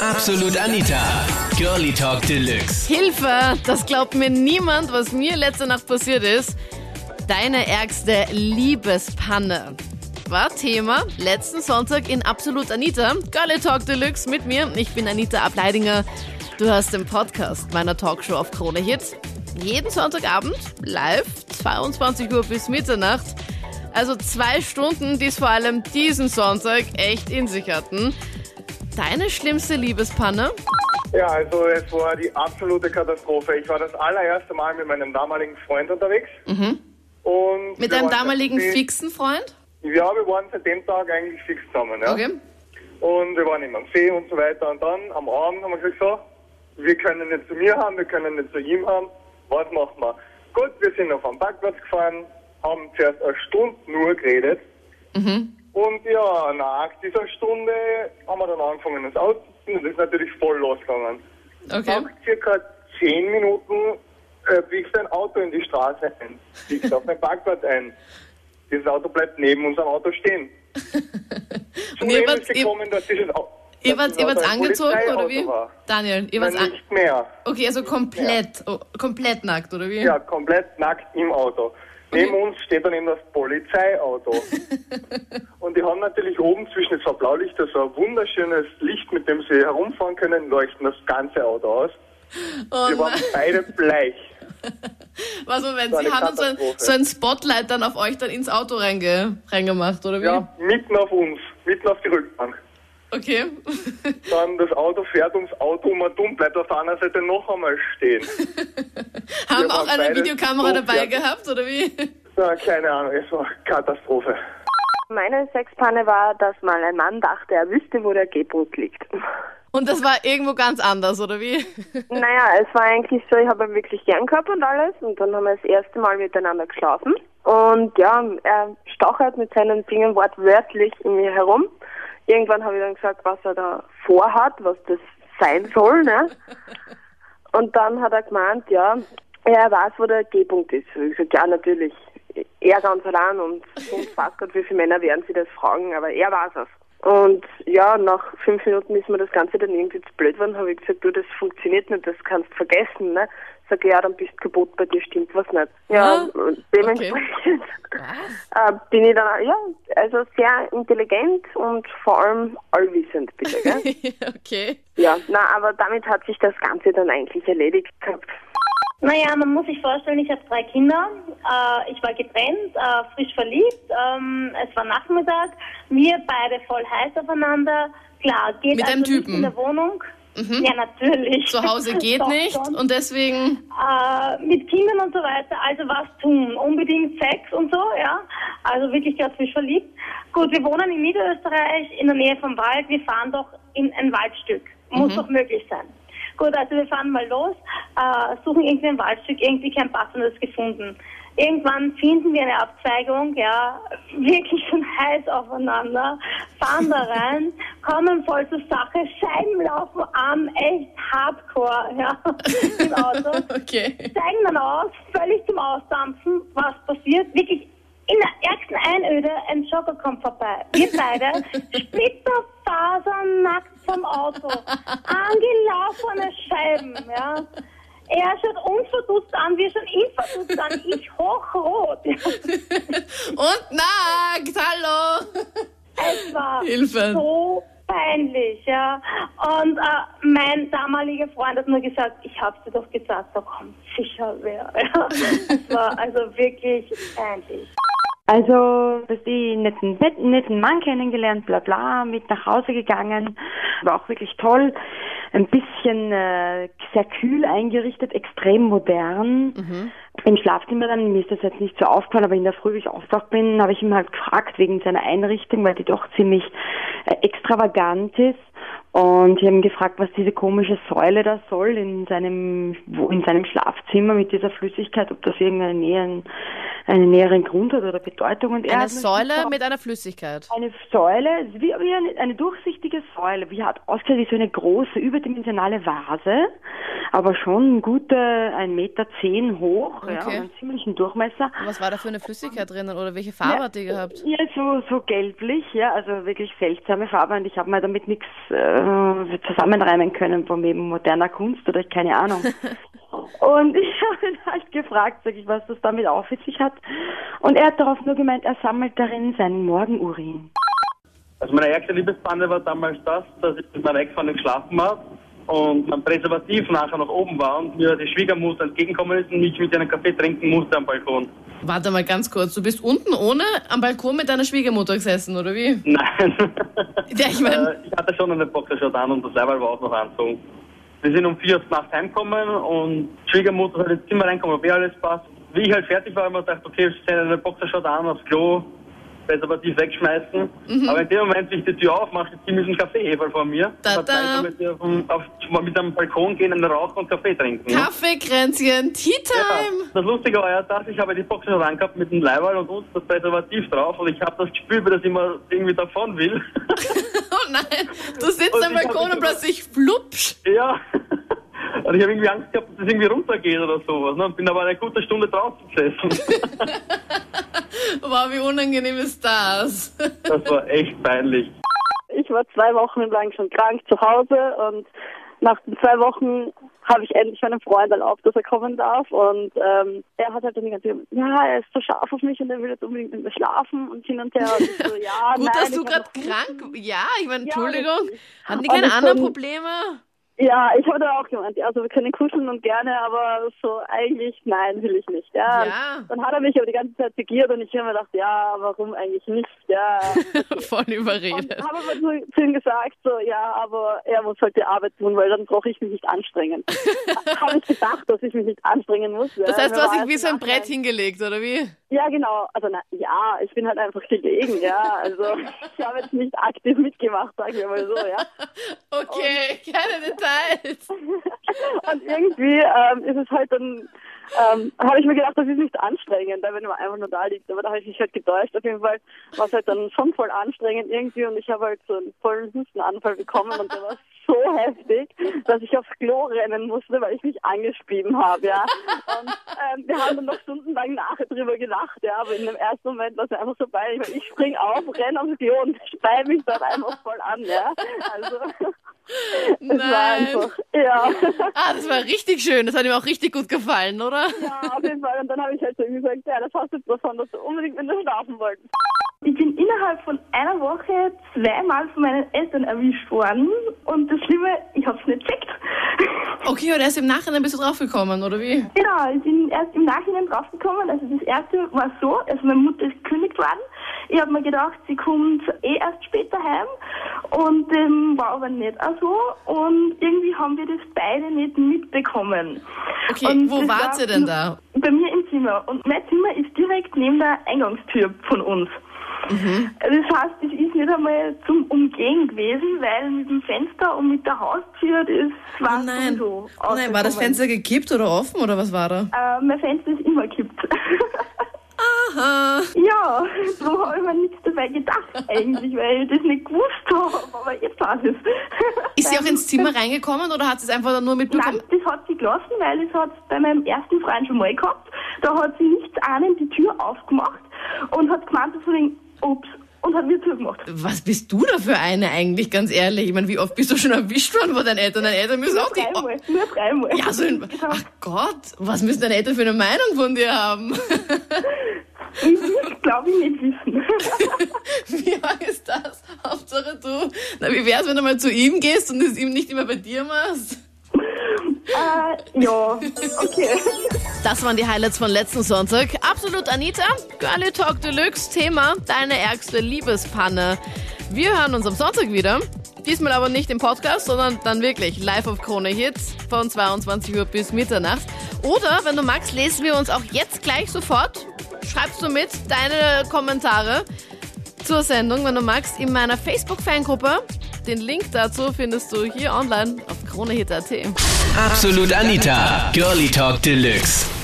Absolut Anita. Girlie Talk Deluxe. Hilfe! Das glaubt mir niemand, was mir letzte Nacht passiert ist. Deine ärgste Liebespanne war Thema letzten Sonntag in Absolut Anita. Girlie Talk Deluxe mit mir. Ich bin Anita Ableidinger. Du hast den Podcast meiner Talkshow auf Krone Hit. Jeden Sonntagabend live, 22 Uhr bis Mitternacht. Also zwei Stunden, die es vor allem diesen Sonntag echt in sich hatten. Deine schlimmste Liebespanne? Ja, also es war die absolute Katastrophe. Ich war das allererste Mal mit meinem damaligen Freund unterwegs. Mhm. Und Mit deinem damaligen fixen Freund? Ja, wir waren seit dem Tag eigentlich fix zusammen. Ja? Okay. Und wir waren immer am See und so weiter. Und dann am Abend haben wir gesagt, so, wir können nicht zu mir haben, wir können nicht zu ihm haben. Was machen wir? Gut, wir sind auf am Parkplatz gefahren, haben zuerst eine Stunde nur geredet. Mhm. Ja, nach dieser Stunde haben wir dann angefangen, uns auszuziehen. Und das ist natürlich voll losgegangen. Okay. Nach circa zehn Minuten äh, biegt ein Auto in die Straße ein, biegt auf den Parkplatz ein. Dieses Auto bleibt neben unserem Auto stehen. Und ihr wart- ist gekommen, dass dieses Au- Ihr wart, ihr wart Auto angezogen oder wie? War. Daniel, ihr wart nicht mehr. Okay, also komplett, oh, komplett nackt, oder wie? Ja, komplett nackt im Auto. Neben uns steht dann eben das Polizeiauto. und die haben natürlich oben zwischen zwei Blaulichter so ein wunderschönes Licht, mit dem sie herumfahren können, leuchten das ganze Auto aus. Oh Wir waren nein. beide bleich. Was, Moment, sie haben so ein, so ein Spotlight dann auf euch dann ins Auto reinge, reingemacht, oder wie? Ja, mitten auf uns, mitten auf die Rückbank. Okay. Dann das Auto fährt ums Auto und um, bleibt auf der anderen Seite noch einmal stehen. haben Wir auch eine Videokamera so dabei gehabt, oder wie? Ja, keine Ahnung, es war Katastrophe. Meine Sexpanne war, dass mal ein Mann dachte, er wüsste, wo der G-Punkt liegt. Und das war irgendwo ganz anders, oder wie? naja, es war eigentlich so, ich habe ihn wirklich gern gehabt und alles. Und dann haben wir das erste Mal miteinander geschlafen. Und ja, er stachelt mit seinen Fingern wortwörtlich in mir herum. Irgendwann habe ich dann gesagt, was er da vorhat, was das sein soll. Ne? Und dann hat er gemeint, ja, er weiß, wo der G-Punkt ist. Ich gesagt, ja, natürlich. Er ganz allein und sonst weiß Gott, wie viele Männer werden sie das fragen, aber er weiß es. Und ja, nach fünf Minuten ist mir das Ganze dann irgendwie zu blöd geworden, habe ich gesagt, du, das funktioniert nicht, das kannst vergessen, ne? Sag ja, dann bist du kaputt, bei dir stimmt was nicht. Ja, Ah, dementsprechend äh, bin ich dann, ja, also sehr intelligent und vor allem allwissend, bitte, gell? okay. ja, na, aber damit hat sich das Ganze dann eigentlich erledigt gehabt. Naja, man muss sich vorstellen, ich habe drei Kinder. Äh, ich war getrennt, äh, frisch verliebt. Ähm, es war Nachmittag. Wir beide voll heiß aufeinander. Klar, geht Mit also einem Typen? In der Wohnung. Ja, natürlich. Zu Hause geht Doch nicht schon. und deswegen. Äh, mit Kindern und so weiter, also was tun? Unbedingt Sex und so, ja. Also wirklich frisch verliebt. Gut, wir wohnen in Niederösterreich in der Nähe vom Wald. Wir fahren doch in ein Waldstück. Muss doch möglich sein. Gut, also wir fahren mal los, äh, suchen irgendwie ein Waldstück, irgendwie kein passendes gefunden. Irgendwann finden wir eine Abzweigung, ja, wirklich schon heiß aufeinander, fahren da rein, kommen voll zur Sache, Scheiben laufen an, echt hardcore, ja, im Auto Okay. steigen dann aus, völlig zum Ausdampfen. Was passiert? Wirklich Einöde, ein Jogger kommt vorbei. Wir beide, splitterfasernackt vom Auto, angelaufene Scheiben, ja. Er schaut uns verdutzt an, wir schauen ihn verdutzt an, ich hochrot. Ja. Und nackt, hallo. Es war Hilfe. so peinlich, ja. Und äh, mein damaliger Freund hat nur gesagt, ich hab's dir doch gesagt, da kommt sicher wer. Ja. Es war also wirklich peinlich. Also, dass die netten, netten, netten Mann kennengelernt, bla bla, mit nach Hause gegangen. War auch wirklich toll. Ein bisschen äh, sehr kühl eingerichtet, extrem modern. Im Schlafzimmer dann, mir ist das jetzt nicht so aufgefallen, aber in der Früh, wie ich aufgewacht bin, habe ich ihn halt gefragt wegen seiner Einrichtung, weil die doch ziemlich äh, extravagant ist. Und ich habe ihn gefragt, was diese komische Säule da soll in seinem, wo, in seinem Schlafzimmer mit dieser Flüssigkeit, ob das irgendeine Nähe, ein, einen näheren Grund hat oder Bedeutung. Und Eine Säule gesagt, mit einer Flüssigkeit. eine Säule, wie, wie eine, eine durchsichtige Säule, wie hat ausgesehen wie so eine große, überdimensionale Vase, aber schon gute 1,10 Meter zehn hoch, ja, Okay. und einen ziemlichen Durchmesser. Und was war da für eine Flüssigkeit drinnen oder welche Farbe hat die gehabt? Ja, so, so gelblich, ja, also wirklich seltsame Farbe und ich habe mir damit nichts äh, zusammenreimen können von eben moderner Kunst oder ich keine Ahnung. und ich habe ihn halt gefragt, sag ich, was das damit auf sich hat. Und er hat darauf nur gemeint, er sammelt darin seinen Morgenurin. Also meine ärgste Liebespanne war damals das, dass ich mit meiner Ex-Freundin geschlafen habe und mein Präservativ nachher nach oben war und mir die Schwiegermutter entgegengekommen ist und mich mit einem Kaffee trinken musste am Balkon. Warte mal ganz kurz, du bist unten ohne am Balkon mit deiner Schwiegermutter gesessen, oder wie? Nein. Ja, ich meine, Äh, ich hatte schon eine Boxershot an und das Leiberl war auch noch anzogen. Wir sind um vier Uhr nachts heimgekommen und Schwiegermutter hat ins Zimmer reinkommen, ob eh alles passt. Wie ich halt fertig war, habe ich mir gedacht, okay, ich stelle eine Boxershot an aufs Klo, Präservativ wegschmeißen. Mhm. Aber in dem Moment, wie ich die Tür aufmache, ist ziemlich ein Kaffeeheferl vor mir. Da, Da, mit, auf, auf, mit einem Balkon gehen, einen Rauch und Kaffee trinken. Kaffeekränzchen, Tea Time. Ja, das Lustige war ja, dass ich habe die Boxershot angehabt mit dem Leiberl und uns das Präservativ drauf und ich habe das Gefühl, dass ich mal irgendwie davon will. Oh nein, du sitzt Und am Balkon und plötzlich flupsch. Ja. Und ich habe irgendwie Angst gehabt, dass es irgendwie runtergeht oder sowas. Ne? Und bin aber eine gute Stunde draußen gesessen. Wow, wie unangenehm ist das? Das war echt peinlich. Ich war zwei Wochen lang schon krank zu Hause und nach den zwei Wochen habe ich endlich meinem Freund erlaubt, dass er kommen darf. Und ähm, er hat halt dann die ganze Zeit, ja, er ist so scharf auf mich und er will jetzt unbedingt mit mir schlafen und hin und her. Und ich so, ja, Gut, nein, dass du gerade krank Ja, ich meine, Ja, Entschuldigung. richtig. Hatten die keine anderen Probleme? Ja, ich habe da auch gemeint, also wir können kuscheln und gerne, aber so eigentlich, nein, will ich nicht. Ja. Ja. Dann hat er mich aber die ganze Zeit segiert und ich habe mir gedacht, ja, warum eigentlich nicht? Ja. Voll Und überredet. habe aber zu, zu ihm gesagt, so, ja, aber er muss halt die Arbeit tun, weil dann brauche ich mich nicht anstrengen. habe ich gedacht, dass ich mich nicht anstrengen muss. Ja. Das heißt, du hast dich wie so ein Brett hingelegt, oder wie? Ja, genau. Also, na, ja, ich bin halt einfach gelegen, ja. Also, ich habe jetzt nicht aktiv mitgemacht, sagen wir mal so, ja. Okay, keine Details. Und irgendwie ähm, ist es halt dann, ähm, habe ich mir gedacht, das ist nicht anstrengend, wenn man einfach nur da liegt. Aber da habe ich mich halt getäuscht. Auf jeden Fall war es halt dann schon voll anstrengend irgendwie und ich habe halt so einen vollen Hustenanfall bekommen und der war so heftig, dass ich aufs Klo rennen musste, weil ich mich angespieben habe, ja. Und ähm, wir haben dann noch stundenlang nachher drüber gelacht, ja, aber in dem ersten Moment war es einfach so peinlich, weil ich spring auf, renne aufs Klo und spei mich dann einfach voll an, ja. Also, es war Nein. einfach, ja. Ah, das war richtig schön. Das hat ihm auch richtig gut gefallen, oder? Ja, auf jeden Fall. Und dann habe ich halt so gesagt, ja, das hast du jetzt davon, dass du unbedingt mit mir schlafen wolltest. Ich bin innerhalb von einer Woche zweimal von meinen Eltern erwischt worden und das Schlimme, ich hab's nicht checkt. Okay, und erst im Nachhinein bist du draufgekommen, oder wie? Genau, ich bin erst im Nachhinein draufgekommen. Also das erste war so, also meine Mutter ist gekündigt worden. Ich habe mir gedacht, sie kommt eh erst später heim und ähm, war aber nicht auch so. Und irgendwie haben wir das beide nicht mitbekommen. Okay, Und wo das wart war ihr denn da? Bei mir im Zimmer. Und mein Zimmer ist direkt neben der Eingangstür von uns. Mhm. Das heißt, es ist nicht einmal zum Umgehen gewesen, weil mit dem Fenster und mit der Haustür, das war Oh nein. sowieso Oh nein, war das. Fenster gekippt oder offen oder was war da? Äh, mein Fenster ist immer gekippt. Aha. ja, so habe ich mir nichts dabei gedacht eigentlich, weil ich das nicht gewusst habe, aber jetzt weiß ich Ist sie auch ins Zimmer reingekommen oder hat sie es einfach nur mitbekommen? Nein, das hat sie gelassen, weil es hat bei meinem ersten Freund schon mal gehabt. Da hat sie nichts ahnend die Tür aufgemacht und hat gemeint, so wegen, ups, und hat wieder zugemacht. Was bist du da für eine eigentlich, ganz ehrlich? Ich meine, wie oft bist du schon erwischt worden von deinen Eltern? Deine Eltern müssen auch die... Dreimal, nur dreimal. Ja, so ein... Ach Gott, was müssen deine Eltern für eine Meinung von dir haben? Ich glaube ich nicht wissen. Wie ist das? Hauptsache du. Na, wie wär's, wenn du mal zu ihm gehst und es ihm nicht immer bei dir machst? äh, ja, okay. Das waren die Highlights von letzten Sonntag. Absolut Anita, Girlie Talk Deluxe, Thema deine ärgste Liebespanne. Wir hören uns am Sonntag wieder. Diesmal aber nicht im Podcast, sondern dann wirklich live auf Krone Hits von 22 Uhr bis Mitternacht. Oder, wenn du magst, lesen wir uns auch jetzt gleich sofort. Schreibst du mit deine Kommentare zur Sendung, wenn du magst, in meiner Facebook-Fangruppe. Den Link dazu findest du hier online auf kronehit.at. Absolut Anita, Girlie Talk Deluxe.